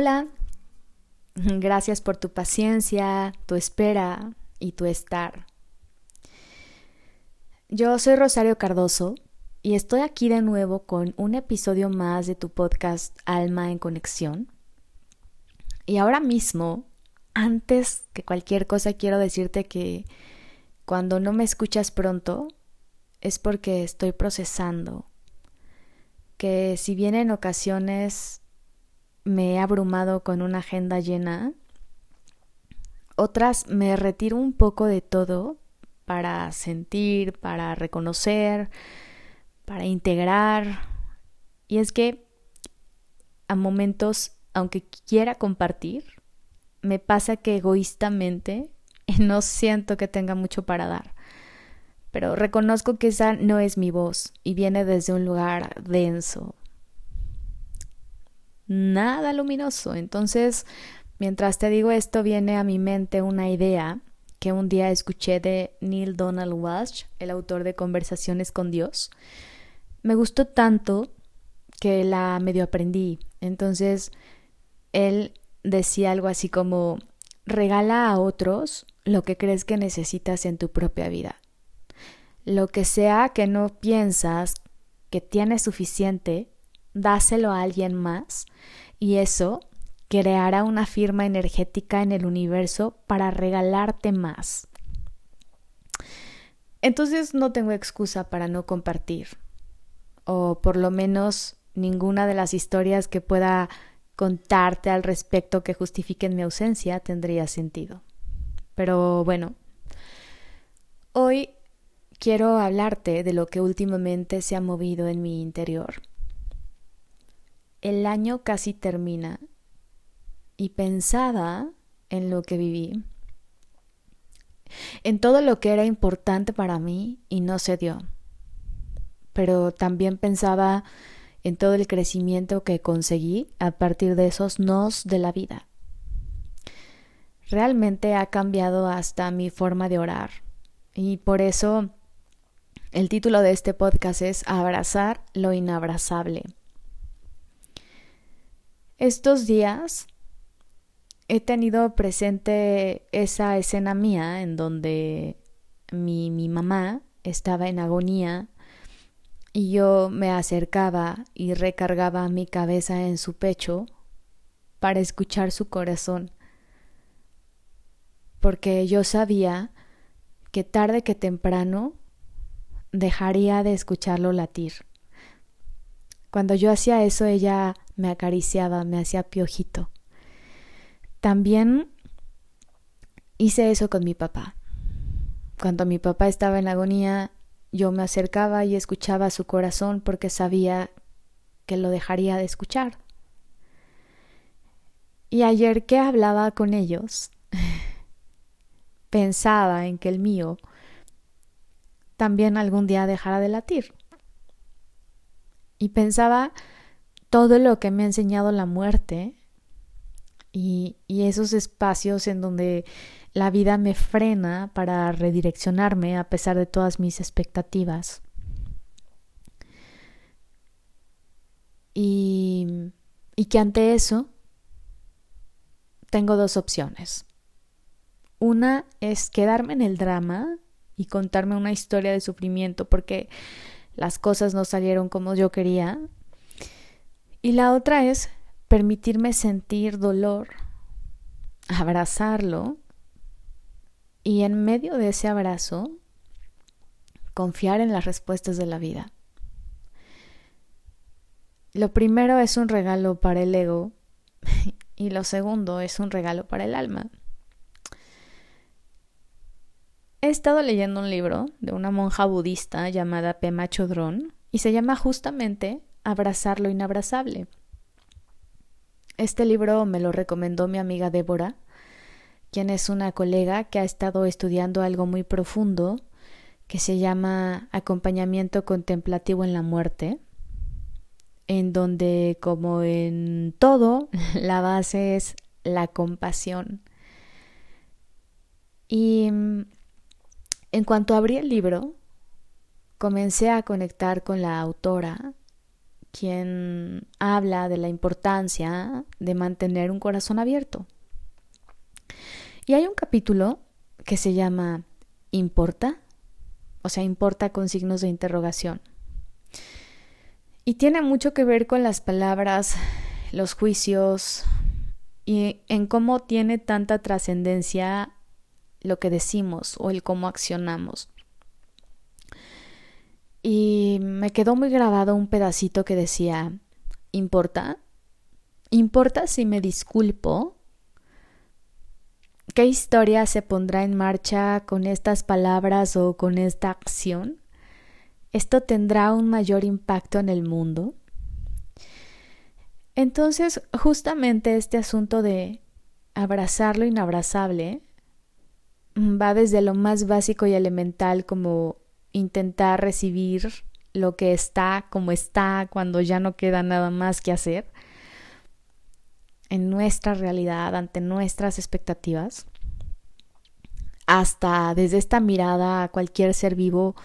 Hola, gracias por tu paciencia, tu espera y tu estar. Yo soy Rosario Cardoso y estoy aquí de nuevo con un episodio más de tu podcast Alma en Conexión. Y ahora mismo, antes que cualquier cosa, quiero decirte que cuando no me escuchas pronto es porque estoy procesando. Que si bien en ocasiones me he abrumado con una agenda llena, otras me retiro un poco de todo para sentir, para reconocer, para integrar. Y es que a momentos, aunque quiera compartir, me pasa que egoístamente no siento que tenga mucho para dar. Pero reconozco que esa no es mi voz y viene desde un lugar denso, nada luminoso. Entonces, mientras te digo esto, viene a mi mente una idea que un día escuché de Neil Donald Walsh, el autor de Conversaciones con Dios. Me gustó tanto que la medio aprendí. Entonces, él decía algo así como, regala a otros lo que crees que necesitas en tu propia vida. Lo que sea que no piensas que tienes suficiente, dáselo a alguien más y eso creará una firma energética en el universo para regalarte más. Entonces no tengo excusa para no compartir, o por lo menos ninguna de las historias que pueda contarte al respecto que justifiquen mi ausencia tendría sentido. Pero bueno, hoy quiero hablarte de lo que últimamente se ha movido en mi interior el año casi termina y pensaba en lo que viví, en todo lo que era importante para mí y no se dio. Pero también pensaba en todo el crecimiento que conseguí a partir de esos nos de la vida. Realmente ha cambiado hasta mi forma de orar y por eso el título de este podcast es Abrazar lo inabrazable. Estos días he tenido presente esa escena mía en donde mi, mi mamá estaba en agonía y yo me acercaba y recargaba mi cabeza en su pecho para escuchar su corazón, porque yo sabía que tarde que temprano dejaría de escucharlo latir. Cuando yo hacía eso, ella me acariciaba, me hacía piojito. También hice eso con mi papá. Cuando mi papá estaba en agonía, yo me acercaba y escuchaba su corazón porque sabía que lo dejaría de escuchar. Y ayer que hablaba con ellos, pensaba en que el mío también algún día dejara de latir. Y pensaba todo lo que me ha enseñado la muerte y, esos espacios en donde la vida me frena para redireccionarme a pesar de todas mis expectativas. Y, y que ante eso tengo dos opciones. Una es quedarme en el drama y contarme una historia de sufrimiento porque las cosas no salieron como yo quería y la otra es permitirme sentir dolor, abrazarlo y en medio de ese abrazo confiar en las respuestas de la vida. Lo primero es un regalo para el ego y lo segundo es un regalo para el alma. He estado leyendo un libro de una monja budista llamada Pema Chodron y se llama justamente Abrazar lo inabrazable. Este libro me lo recomendó mi amiga Débora, quien es una colega que ha estado estudiando algo muy profundo que se llama acompañamiento contemplativo en la muerte, en donde, como en todo, la base es la compasión. Y mm, en cuanto abrí el libro, comencé a conectar con la autora quien habla de la importancia de mantener un corazón abierto. Y hay un capítulo que se llama ¿Importa? O sea, importa con signos de interrogación. Y tiene mucho que ver con las palabras, los juicios y en cómo tiene tanta trascendencia lo que decimos o el cómo accionamos. Y me quedó muy grabado un pedacito que decía, ¿importa? ¿Importa si me disculpo? ¿Qué historia se pondrá en marcha con estas palabras o con esta acción? ¿Esto tendrá un mayor impacto en el mundo? Entonces, justamente este asunto de abrazar lo inabrazable va desde lo más básico y elemental como intentar recibir lo que está como está cuando ya no queda nada más que hacer en nuestra realidad, ante nuestras expectativas, hasta desde esta mirada a cualquier ser vivo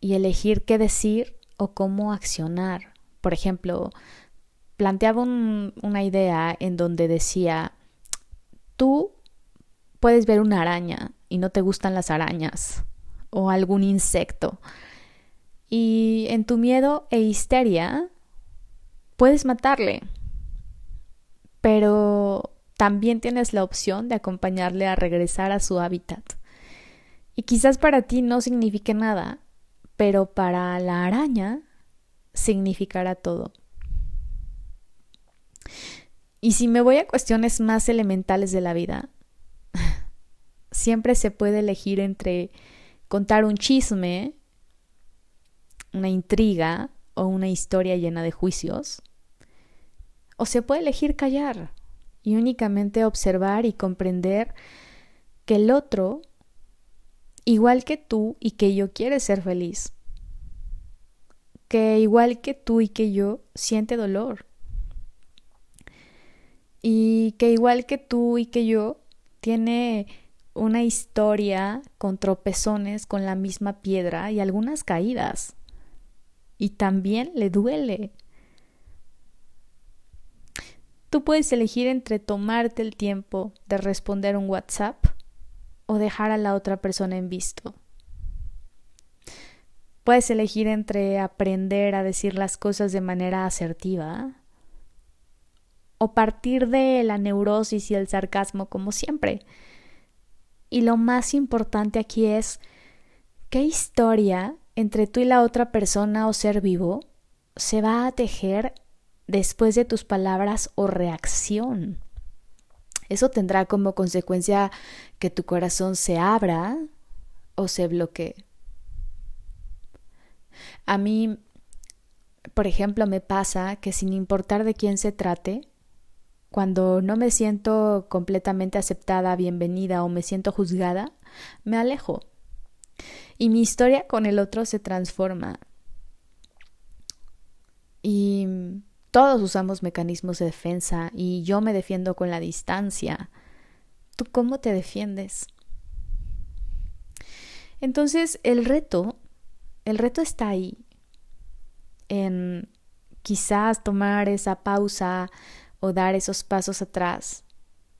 y elegir qué decir o cómo accionar. Por ejemplo, planteaba una idea en donde decía, tú puedes ver una araña y no te gustan las arañas o algún insecto. Y en tu miedo e histeria puedes matarle pero también tienes la opción de acompañarle a regresar a su hábitat. Y quizás para ti no signifique nada, pero para la araña significará todo. Y si me voy a cuestiones más elementales de la vida, siempre se puede elegir entre contar un chisme, una intriga o una historia llena de juicios, o se puede elegir callar y únicamente observar y comprender que el otro, igual que tú y que yo, quiere ser feliz. Que igual que tú y que yo, siente dolor. Y que igual que tú y que yo, tiene una historia con tropezones con la misma piedra y algunas caídas. Y también le duele. Tú puedes elegir entre tomarte el tiempo de responder un WhatsApp o dejar a la otra persona en visto. Puedes elegir entre aprender a decir las cosas de manera asertiva o partir de la neurosis y el sarcasmo como siempre. Y lo más importante aquí es qué historia entre tú y la otra persona o ser vivo se va a tejer después de tus palabras o reacción. Eso tendrá como consecuencia que tu corazón se abra o se bloquee. A mí, por ejemplo, me pasa que sin importar de quién se trate, cuando no me siento completamente aceptada, bienvenida o me siento juzgada, me alejo. Y mi historia con el otro se transforma. Y todos usamos mecanismos de defensa y yo me defiendo con la distancia. ¿Tú cómo te defiendes? Entonces, el reto, el reto está ahí, en quizás tomar esa pausa o dar esos pasos atrás,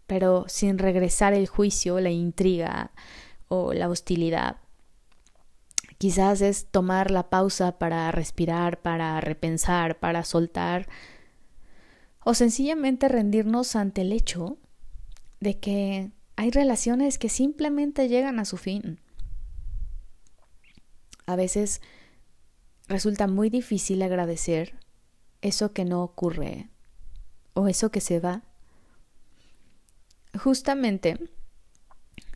pero sin regresar el juicio, la intriga o la hostilidad. Quizás es tomar la pausa para respirar, para repensar, para soltar, o sencillamente rendirnos ante el hecho de que hay relaciones que simplemente llegan a su fin. A veces resulta muy difícil agradecer eso que no ocurre o eso que se va. Justamente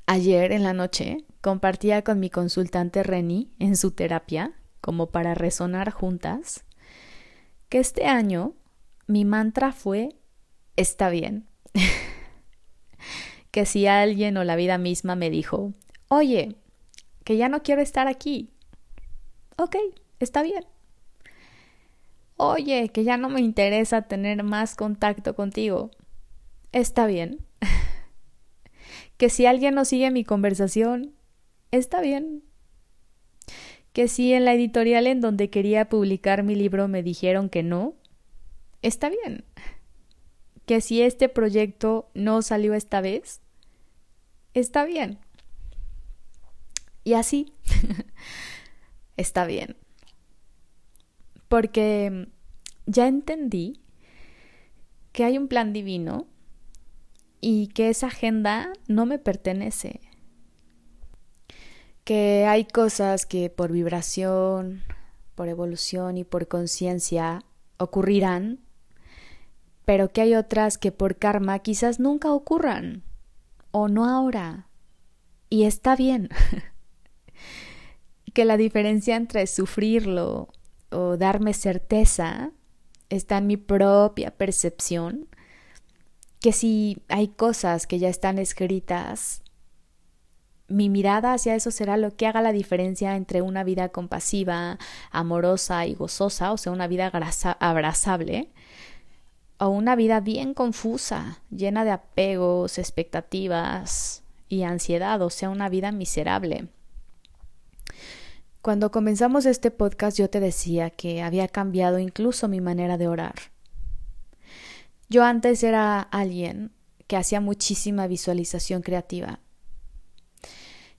ayer en la noche compartía con mi consultante Reni en su terapia, como para resonar juntas, que este año mi mantra fue está bien. que si alguien o la vida misma me dijo, oye, que ya no quiero estar aquí. Ok, está bien. Oye, que ya no me interesa tener más contacto contigo. Está bien. que si alguien no sigue mi conversación, está bien. Que si en la editorial en donde quería publicar mi libro me dijeron que no, está bien. Que si este proyecto no salió esta vez, está bien. Y así, está bien. Porque ya entendí que hay un plan divino y que esa agenda no me pertenece. Que hay cosas que por vibración, por evolución y por conciencia ocurrirán, pero que hay otras que por karma quizás nunca ocurran, o no ahora. Y está bien. que la diferencia entre sufrirlo o darme certeza está en mi propia percepción, que si hay cosas que ya están escritas, mi mirada hacia eso será lo que haga la diferencia entre una vida compasiva, amorosa y gozosa, o sea, una vida abrazable, o una vida bien confusa, llena de apegos, expectativas y ansiedad, o sea, una vida miserable. Cuando comenzamos este podcast yo te decía que había cambiado incluso mi manera de orar. Yo antes era alguien que hacía muchísima visualización creativa.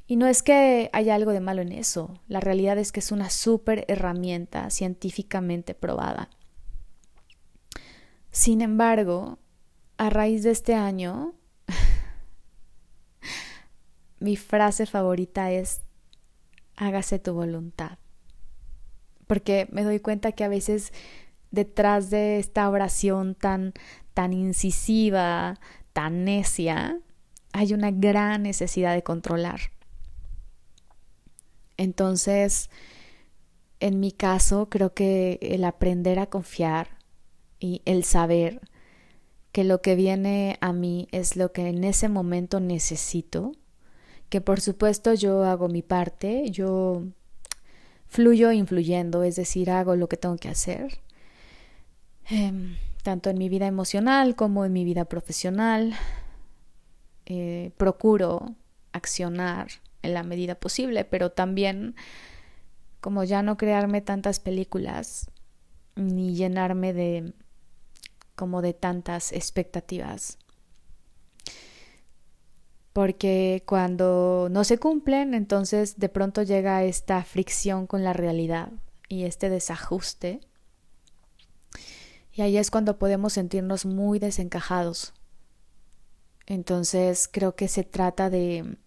Y no es que haya algo de malo en eso, la realidad es que es una súper herramienta científicamente probada. Sin embargo, a raíz de este año, mi frase favorita es hágase tu voluntad. Porque me doy cuenta que a veces detrás de esta oración tan, tan incisiva, tan necia, hay una gran necesidad de controlar. Entonces, en mi caso, creo que el aprender a confiar y el saber que lo que viene a mí es lo que en ese momento necesito, que por supuesto yo hago mi parte, yo fluyo influyendo, es decir, hago lo que tengo que hacer, em, tanto en mi vida emocional como en mi vida profesional. Eh, procuro accionar en la medida posible, pero también como ya no crearme tantas películas ni llenarme de como de tantas expectativas porque cuando no se cumplen, entonces de pronto llega esta fricción con la realidad y este desajuste. Y ahí es cuando podemos sentirnos muy desencajados. Entonces creo que se trata de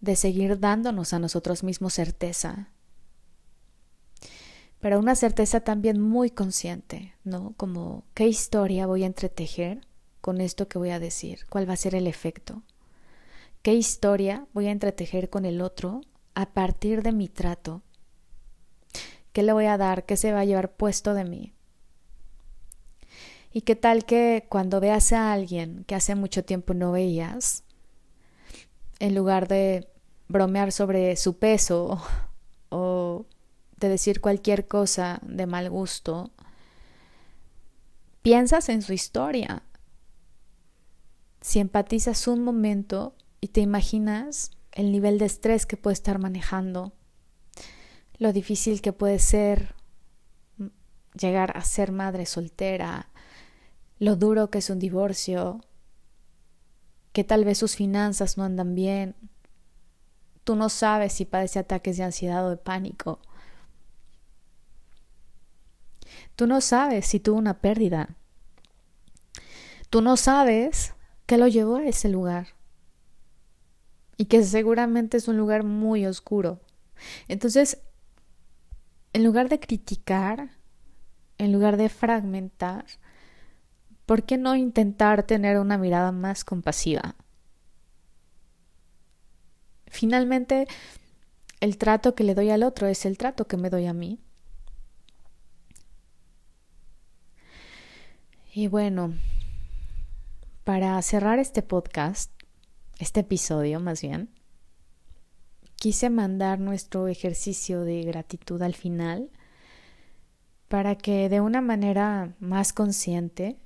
de seguir dándonos a nosotros mismos certeza. Pero una certeza también muy consciente, ¿no? Como qué historia voy a entretejer con esto que voy a decir, cuál va a ser el efecto. ¿Qué historia voy a entretejer con el otro a partir de mi trato? ¿Qué le voy a dar? ¿Qué se va a llevar puesto de mí? ¿Y qué tal que cuando veas a alguien que hace mucho tiempo no veías, en lugar de bromear sobre su peso o de decir cualquier cosa de mal gusto, piensas en su historia? Si empatizas un momento y te imaginas el nivel de estrés que puede estar manejando, lo difícil que puede ser llegar a ser madre soltera, lo duro que es un divorcio, que tal vez sus finanzas no andan bien, tú no sabes si padece ataques de ansiedad o de pánico, tú no sabes si tuvo una pérdida, tú no sabes qué lo llevó a ese lugar y que seguramente es un lugar muy oscuro. Entonces, en lugar de criticar, en lugar de fragmentar, ¿por qué no intentar tener una mirada más compasiva? Finalmente, el trato que le doy al otro es el trato que me doy a mí. Y bueno, para cerrar este podcast, este episodio más bien, quise mandar nuestro ejercicio de gratitud al final para que de una manera más consciente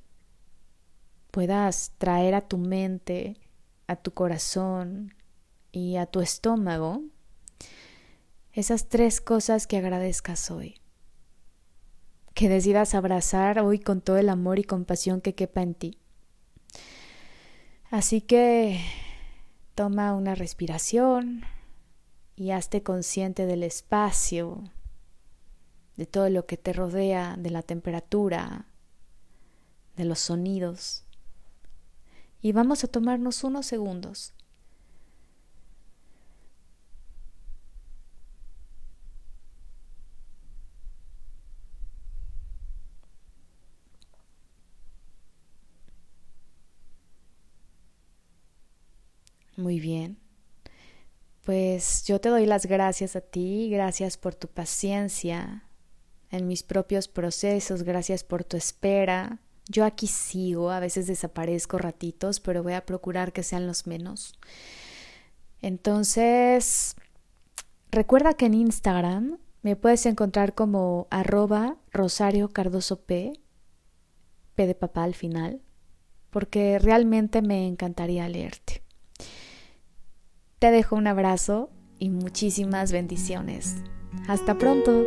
puedas traer a tu mente, a tu corazón y a tu estómago esas tres cosas que agradezcas hoy. que decidas abrazar hoy con todo el amor y compasión que quepa en ti. Así que toma una respiración y hazte consciente del espacio, de todo lo que te rodea, de la temperatura, de los sonidos. Y vamos a tomarnos unos segundos Muy bien. Pues yo te doy las gracias a ti, gracias por tu paciencia en mis propios procesos, gracias por tu espera. Yo aquí sigo, a veces desaparezco ratitos, pero voy a procurar que sean los menos. Entonces, recuerda que en Instagram me puedes encontrar como arroba Rosario Cardoso P, P de papá al final, porque realmente me encantaría leerte. Te dejo un abrazo y muchísimas bendiciones. Hasta pronto.